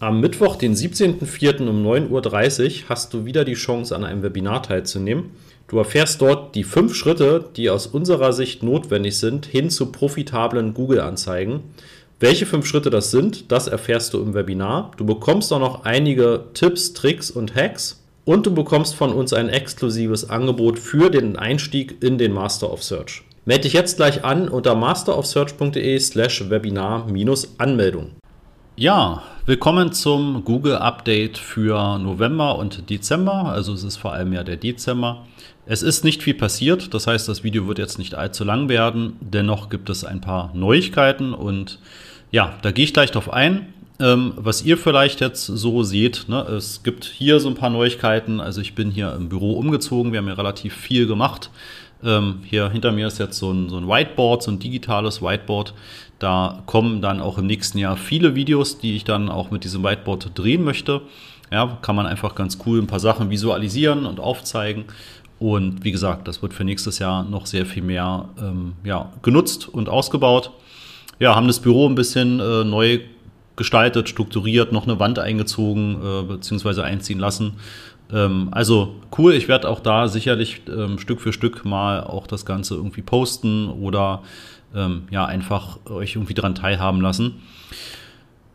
Am Mittwoch, den 17.04. um 9.30 Uhr hast du wieder die Chance, an einem Webinar teilzunehmen. Du erfährst dort die fünf Schritte, die aus unserer Sicht notwendig sind, hin zu profitablen Google-Anzeigen. Welche fünf Schritte das sind, das erfährst du im Webinar. Du bekommst auch noch einige Tipps, Tricks und Hacks und du bekommst von uns ein exklusives Angebot für den Einstieg in den Master of Search. Melde dich jetzt gleich an unter masterofsearch.de slash Webinar-Anmeldung. Ja, willkommen zum Google Update für November und Dezember. Also es ist vor allem ja der Dezember. Es ist nicht viel passiert, das heißt, das Video wird jetzt nicht allzu lang werden. Dennoch gibt es ein paar Neuigkeiten und ja, da gehe ich gleich drauf ein. Ähm, was ihr vielleicht jetzt so seht, ne, es gibt hier so ein paar Neuigkeiten. Also ich bin hier im Büro umgezogen, wir haben ja relativ viel gemacht. Ähm, hier hinter mir ist jetzt so ein, so ein Whiteboard, so ein digitales Whiteboard. Da kommen dann auch im nächsten Jahr viele Videos, die ich dann auch mit diesem Whiteboard drehen möchte. Ja, kann man einfach ganz cool ein paar Sachen visualisieren und aufzeigen. Und wie gesagt, das wird für nächstes Jahr noch sehr viel mehr ähm, ja, genutzt und ausgebaut. Ja, haben das Büro ein bisschen äh, neu gestaltet, strukturiert, noch eine Wand eingezogen äh, bzw. einziehen lassen. Ähm, also cool, ich werde auch da sicherlich ähm, Stück für Stück mal auch das Ganze irgendwie posten oder ähm, ja, einfach euch irgendwie daran teilhaben lassen.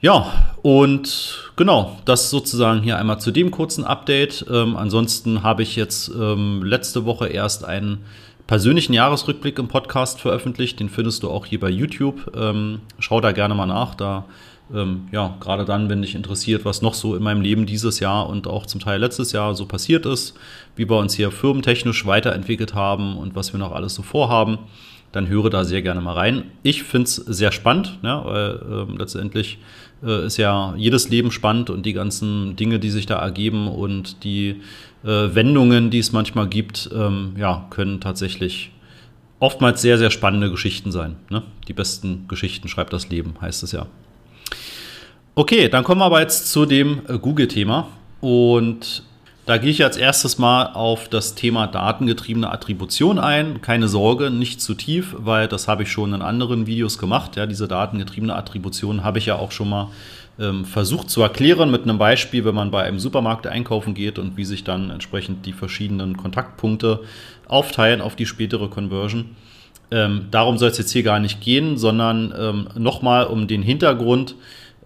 Ja, und genau, das sozusagen hier einmal zu dem kurzen Update. Ähm, ansonsten habe ich jetzt ähm, letzte Woche erst einen persönlichen Jahresrückblick im Podcast veröffentlicht. Den findest du auch hier bei YouTube. Ähm, schau da gerne mal nach. Da, ähm, ja, gerade dann, wenn dich interessiert, was noch so in meinem Leben dieses Jahr und auch zum Teil letztes Jahr so passiert ist, wie wir uns hier firmentechnisch weiterentwickelt haben und was wir noch alles so vorhaben dann höre da sehr gerne mal rein. Ich finde es sehr spannend, ja, weil äh, letztendlich äh, ist ja jedes Leben spannend und die ganzen Dinge, die sich da ergeben und die äh, Wendungen, die es manchmal gibt, ähm, ja, können tatsächlich oftmals sehr, sehr spannende Geschichten sein. Ne? Die besten Geschichten schreibt das Leben, heißt es ja. Okay, dann kommen wir aber jetzt zu dem äh, Google-Thema. Und da gehe ich als erstes mal auf das Thema datengetriebene Attribution ein. Keine Sorge, nicht zu tief, weil das habe ich schon in anderen Videos gemacht. Ja, diese datengetriebene Attribution habe ich ja auch schon mal ähm, versucht zu erklären mit einem Beispiel, wenn man bei einem Supermarkt einkaufen geht und wie sich dann entsprechend die verschiedenen Kontaktpunkte aufteilen auf die spätere Conversion. Ähm, darum soll es jetzt hier gar nicht gehen, sondern ähm, nochmal um den Hintergrund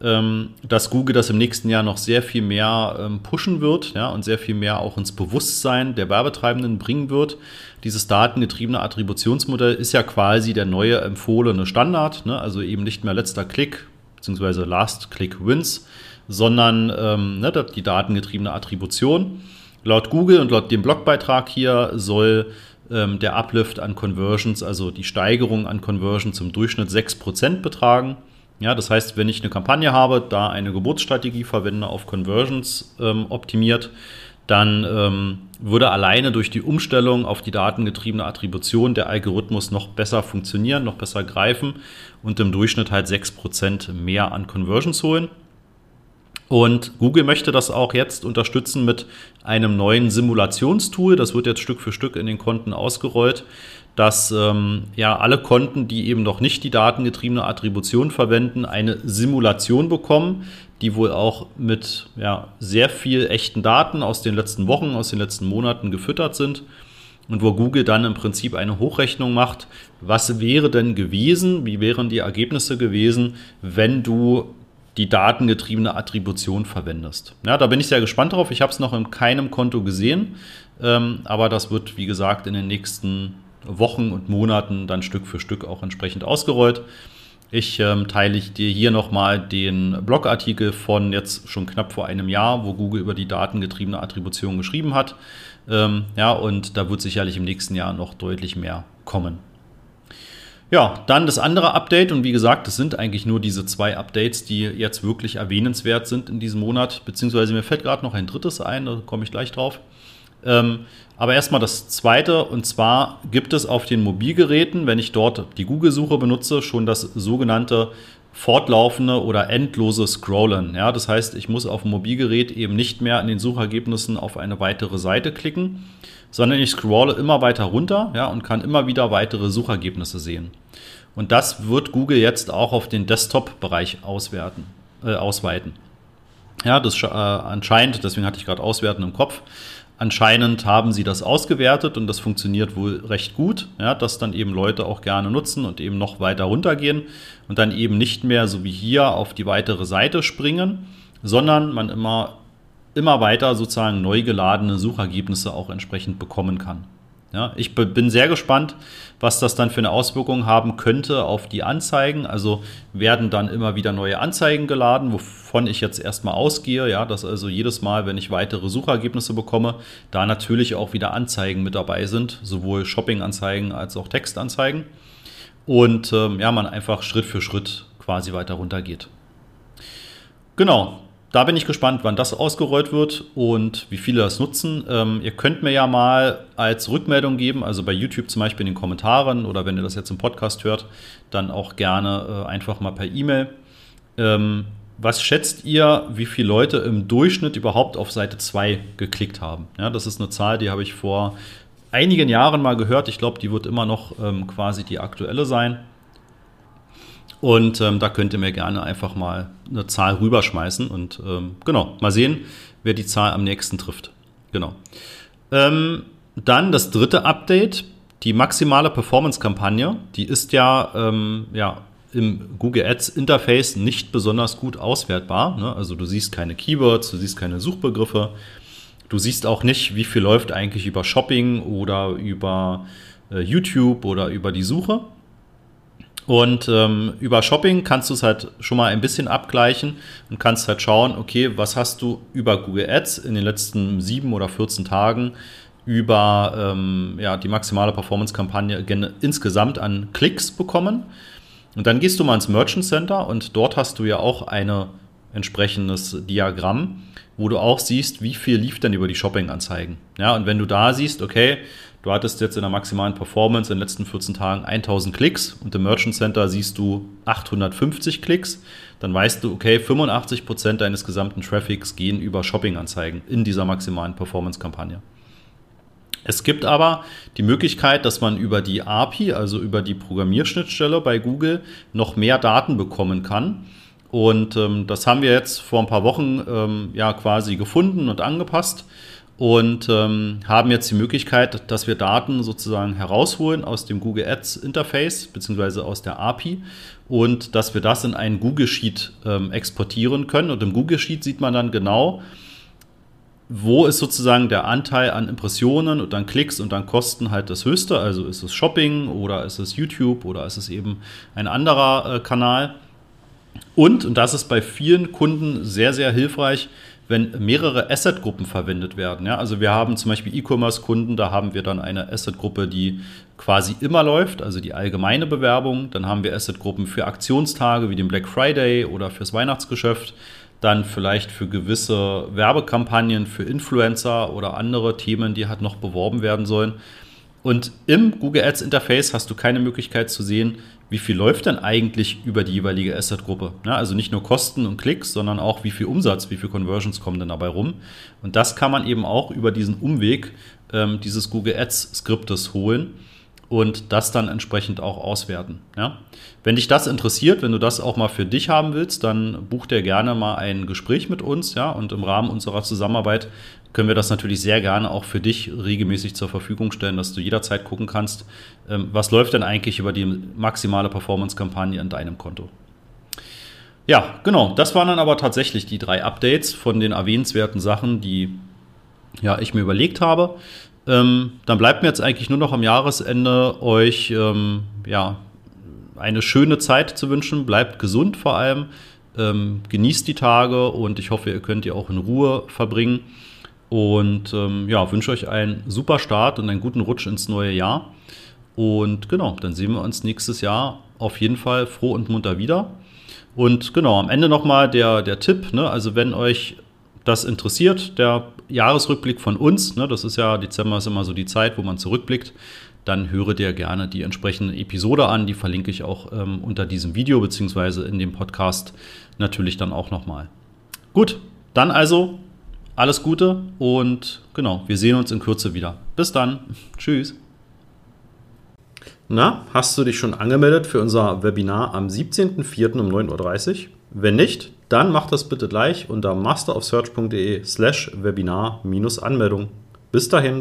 dass Google das im nächsten Jahr noch sehr viel mehr ähm, pushen wird ja, und sehr viel mehr auch ins Bewusstsein der Werbetreibenden bringen wird. Dieses datengetriebene Attributionsmodell ist ja quasi der neue empfohlene Standard, ne? also eben nicht mehr letzter Klick bzw. Last Click Wins, sondern ähm, ne, die datengetriebene Attribution. Laut Google und laut dem Blogbeitrag hier soll ähm, der Uplift an Conversions, also die Steigerung an Conversions im Durchschnitt 6% betragen. Ja, das heißt, wenn ich eine Kampagne habe, da eine Geburtsstrategie verwende, auf Conversions ähm, optimiert, dann ähm, würde alleine durch die Umstellung auf die datengetriebene Attribution der Algorithmus noch besser funktionieren, noch besser greifen und im Durchschnitt halt 6% mehr an Conversions holen. Und Google möchte das auch jetzt unterstützen mit einem neuen Simulationstool. Das wird jetzt Stück für Stück in den Konten ausgerollt, dass ähm, ja alle Konten, die eben noch nicht die datengetriebene Attribution verwenden, eine Simulation bekommen, die wohl auch mit ja, sehr viel echten Daten aus den letzten Wochen, aus den letzten Monaten gefüttert sind. Und wo Google dann im Prinzip eine Hochrechnung macht, was wäre denn gewesen, wie wären die Ergebnisse gewesen, wenn du die datengetriebene Attribution verwendest. Ja, da bin ich sehr gespannt drauf. Ich habe es noch in keinem Konto gesehen, ähm, aber das wird, wie gesagt, in den nächsten Wochen und Monaten dann Stück für Stück auch entsprechend ausgerollt. Ich ähm, teile ich dir hier nochmal den Blogartikel von jetzt schon knapp vor einem Jahr, wo Google über die datengetriebene Attribution geschrieben hat. Ähm, ja, und da wird sicherlich im nächsten Jahr noch deutlich mehr kommen. Ja, dann das andere Update. Und wie gesagt, es sind eigentlich nur diese zwei Updates, die jetzt wirklich erwähnenswert sind in diesem Monat, beziehungsweise mir fällt gerade noch ein drittes ein, da komme ich gleich drauf. Ähm, aber erstmal das zweite, und zwar gibt es auf den Mobilgeräten, wenn ich dort die Google-Suche benutze, schon das sogenannte fortlaufende oder endlose Scrollen. Ja, das heißt, ich muss auf dem Mobilgerät eben nicht mehr in den Suchergebnissen auf eine weitere Seite klicken, sondern ich scrolle immer weiter runter ja, und kann immer wieder weitere Suchergebnisse sehen. Und das wird Google jetzt auch auf den Desktop-Bereich auswerten, äh, ausweiten. Ja, das äh, anscheinend, deswegen hatte ich gerade Auswerten im Kopf, anscheinend haben sie das ausgewertet und das funktioniert wohl recht gut, ja, dass dann eben Leute auch gerne nutzen und eben noch weiter runtergehen und dann eben nicht mehr so wie hier auf die weitere Seite springen, sondern man immer, immer weiter sozusagen neu geladene Suchergebnisse auch entsprechend bekommen kann. Ja, ich bin sehr gespannt, was das dann für eine Auswirkung haben könnte auf die Anzeigen. Also werden dann immer wieder neue Anzeigen geladen, wovon ich jetzt erstmal ausgehe, ja, dass also jedes Mal, wenn ich weitere Suchergebnisse bekomme, da natürlich auch wieder Anzeigen mit dabei sind, sowohl Shopping-Anzeigen als auch Textanzeigen. Und ähm, ja, man einfach Schritt für Schritt quasi weiter runtergeht. Genau, da bin ich gespannt, wann das ausgerollt wird und wie viele das nutzen. Ähm, ihr könnt mir ja mal als Rückmeldung geben, also bei YouTube zum Beispiel in den Kommentaren oder wenn ihr das jetzt im Podcast hört, dann auch gerne äh, einfach mal per E-Mail. Ähm, was schätzt ihr, wie viele Leute im Durchschnitt überhaupt auf Seite 2 geklickt haben? Ja, das ist eine Zahl, die habe ich vor einigen Jahren mal gehört. Ich glaube, die wird immer noch ähm, quasi die aktuelle sein. Und ähm, da könnt ihr mir gerne einfach mal eine Zahl rüberschmeißen und ähm, genau, mal sehen, wer die Zahl am nächsten trifft. Genau. Ähm, dann das dritte Update, die maximale Performance-Kampagne. Die ist ja, ähm, ja im Google Ads Interface nicht besonders gut auswertbar. Ne? Also du siehst keine Keywords, du siehst keine Suchbegriffe. Du siehst auch nicht, wie viel läuft eigentlich über Shopping oder über äh, YouTube oder über die Suche. Und ähm, über Shopping kannst du es halt schon mal ein bisschen abgleichen und kannst halt schauen, okay, was hast du über Google Ads in den letzten sieben oder 14 Tagen über ähm, ja, die maximale Performance-Kampagne insgesamt an Klicks bekommen. Und dann gehst du mal ins Merchant Center und dort hast du ja auch ein entsprechendes Diagramm, wo du auch siehst, wie viel lief denn über die Shopping-Anzeigen. Ja, und wenn du da siehst, okay, Du hattest jetzt in der maximalen Performance in den letzten 14 Tagen 1000 Klicks und im Merchant Center siehst du 850 Klicks. Dann weißt du, okay, 85 Prozent deines gesamten Traffics gehen über Shopping-Anzeigen in dieser maximalen Performance-Kampagne. Es gibt aber die Möglichkeit, dass man über die API, also über die Programmierschnittstelle bei Google, noch mehr Daten bekommen kann. Und ähm, das haben wir jetzt vor ein paar Wochen ähm, ja quasi gefunden und angepasst und ähm, haben jetzt die Möglichkeit, dass wir Daten sozusagen herausholen aus dem Google Ads Interface beziehungsweise aus der API und dass wir das in einen Google Sheet ähm, exportieren können. Und im Google Sheet sieht man dann genau, wo ist sozusagen der Anteil an Impressionen und an Klicks und an Kosten halt das höchste. Also ist es Shopping oder ist es YouTube oder ist es eben ein anderer äh, Kanal. Und, und das ist bei vielen Kunden sehr, sehr hilfreich, wenn mehrere Asset-Gruppen verwendet werden. Ja? Also wir haben zum Beispiel E-Commerce-Kunden, da haben wir dann eine Asset-Gruppe, die quasi immer läuft, also die allgemeine Bewerbung. Dann haben wir Asset-Gruppen für Aktionstage wie den Black Friday oder fürs Weihnachtsgeschäft. Dann vielleicht für gewisse Werbekampagnen, für Influencer oder andere Themen, die halt noch beworben werden sollen. Und im Google Ads Interface hast du keine Möglichkeit zu sehen, wie viel läuft denn eigentlich über die jeweilige Asset-Gruppe. Ja, also nicht nur Kosten und Klicks, sondern auch wie viel Umsatz, wie viel Conversions kommen denn dabei rum. Und das kann man eben auch über diesen Umweg ähm, dieses Google Ads-Skriptes holen und das dann entsprechend auch auswerten. Ja? Wenn dich das interessiert, wenn du das auch mal für dich haben willst, dann buch dir gerne mal ein Gespräch mit uns, ja, und im Rahmen unserer Zusammenarbeit können wir das natürlich sehr gerne auch für dich regelmäßig zur Verfügung stellen, dass du jederzeit gucken kannst, ähm, was läuft denn eigentlich über die maximale Performance-Kampagne in deinem Konto. Ja, genau, das waren dann aber tatsächlich die drei Updates von den erwähnenswerten Sachen, die ja, ich mir überlegt habe. Ähm, dann bleibt mir jetzt eigentlich nur noch am Jahresende euch ähm, ja, eine schöne Zeit zu wünschen. Bleibt gesund vor allem. Ähm, genießt die Tage und ich hoffe, ihr könnt die auch in Ruhe verbringen. Und ähm, ja, wünsche euch einen super Start und einen guten Rutsch ins neue Jahr. Und genau, dann sehen wir uns nächstes Jahr auf jeden Fall froh und munter wieder. Und genau, am Ende nochmal der, der Tipp, ne? also wenn euch das interessiert, der Jahresrückblick von uns, ne? das ist ja, Dezember ist immer so die Zeit, wo man zurückblickt, dann höre dir gerne die entsprechende Episode an. Die verlinke ich auch ähm, unter diesem Video beziehungsweise in dem Podcast natürlich dann auch nochmal. Gut, dann also alles Gute und genau, wir sehen uns in Kürze wieder. Bis dann. Tschüss. Na, hast du dich schon angemeldet für unser Webinar am 17.04. um 9.30 Uhr? Wenn nicht, dann mach das bitte gleich unter masterofsearch.de slash Webinar-Anmeldung. Bis dahin.